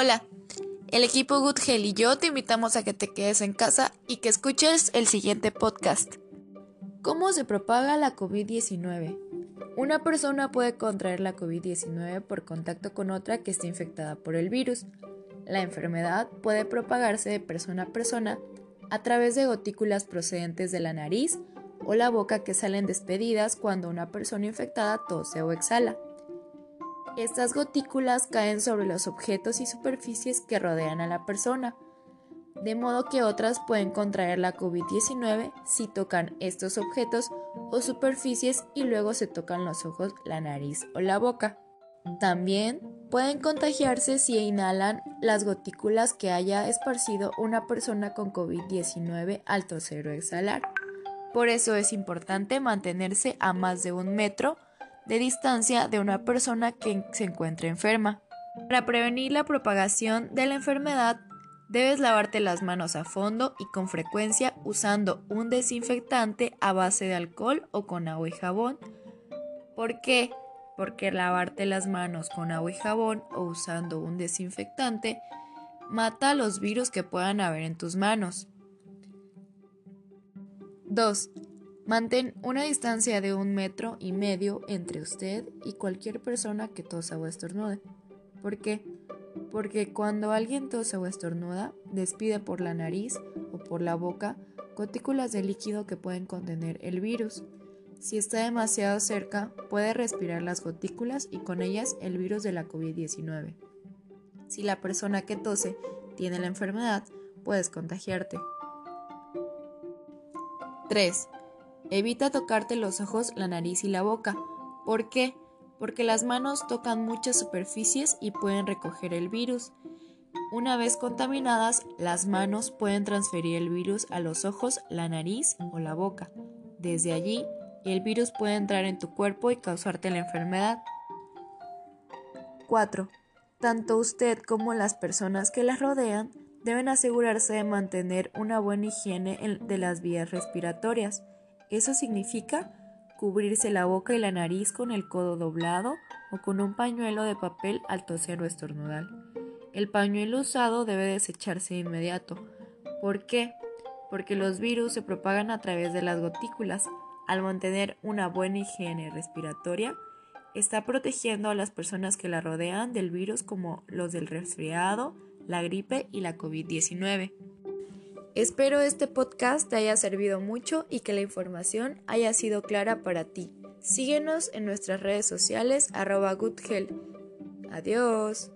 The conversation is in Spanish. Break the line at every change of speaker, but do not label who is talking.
Hola, el equipo Good Health y yo te invitamos a que te quedes en casa y que escuches el siguiente podcast. ¿Cómo se propaga la COVID-19? Una persona puede contraer la COVID-19 por contacto con otra que esté infectada por el virus. La enfermedad puede propagarse de persona a persona a través de gotículas procedentes de la nariz o la boca que salen despedidas cuando una persona infectada tose o exhala. Estas gotículas caen sobre los objetos y superficies que rodean a la persona, de modo que otras pueden contraer la COVID-19 si tocan estos objetos o superficies y luego se tocan los ojos, la nariz o la boca. También pueden contagiarse si inhalan las gotículas que haya esparcido una persona con COVID-19 al toser o exhalar. Por eso es importante mantenerse a más de un metro de distancia de una persona que se encuentre enferma. Para prevenir la propagación de la enfermedad, debes lavarte las manos a fondo y con frecuencia usando un desinfectante a base de alcohol o con agua y jabón. ¿Por qué? Porque lavarte las manos con agua y jabón o usando un desinfectante mata los virus que puedan haber en tus manos. 2. Mantén una distancia de un metro y medio entre usted y cualquier persona que tosa o estornude. ¿Por qué? Porque cuando alguien tose o estornuda, despide por la nariz o por la boca gotículas de líquido que pueden contener el virus. Si está demasiado cerca, puede respirar las gotículas y con ellas el virus de la COVID-19. Si la persona que tose tiene la enfermedad, puedes contagiarte. 3. Evita tocarte los ojos, la nariz y la boca. ¿Por qué? Porque las manos tocan muchas superficies y pueden recoger el virus. Una vez contaminadas, las manos pueden transferir el virus a los ojos, la nariz o la boca. Desde allí, el virus puede entrar en tu cuerpo y causarte la enfermedad. 4. Tanto usted como las personas que las rodean deben asegurarse de mantener una buena higiene de las vías respiratorias. Eso significa cubrirse la boca y la nariz con el codo doblado o con un pañuelo de papel al toser o estornudar. El pañuelo usado debe desecharse de inmediato. ¿Por qué? Porque los virus se propagan a través de las gotículas. Al mantener una buena higiene respiratoria, está protegiendo a las personas que la rodean del virus como los del resfriado, la gripe y la COVID-19. Espero este podcast te haya servido mucho y que la información haya sido clara para ti. Síguenos en nuestras redes sociales arroba goodhealth. Adiós.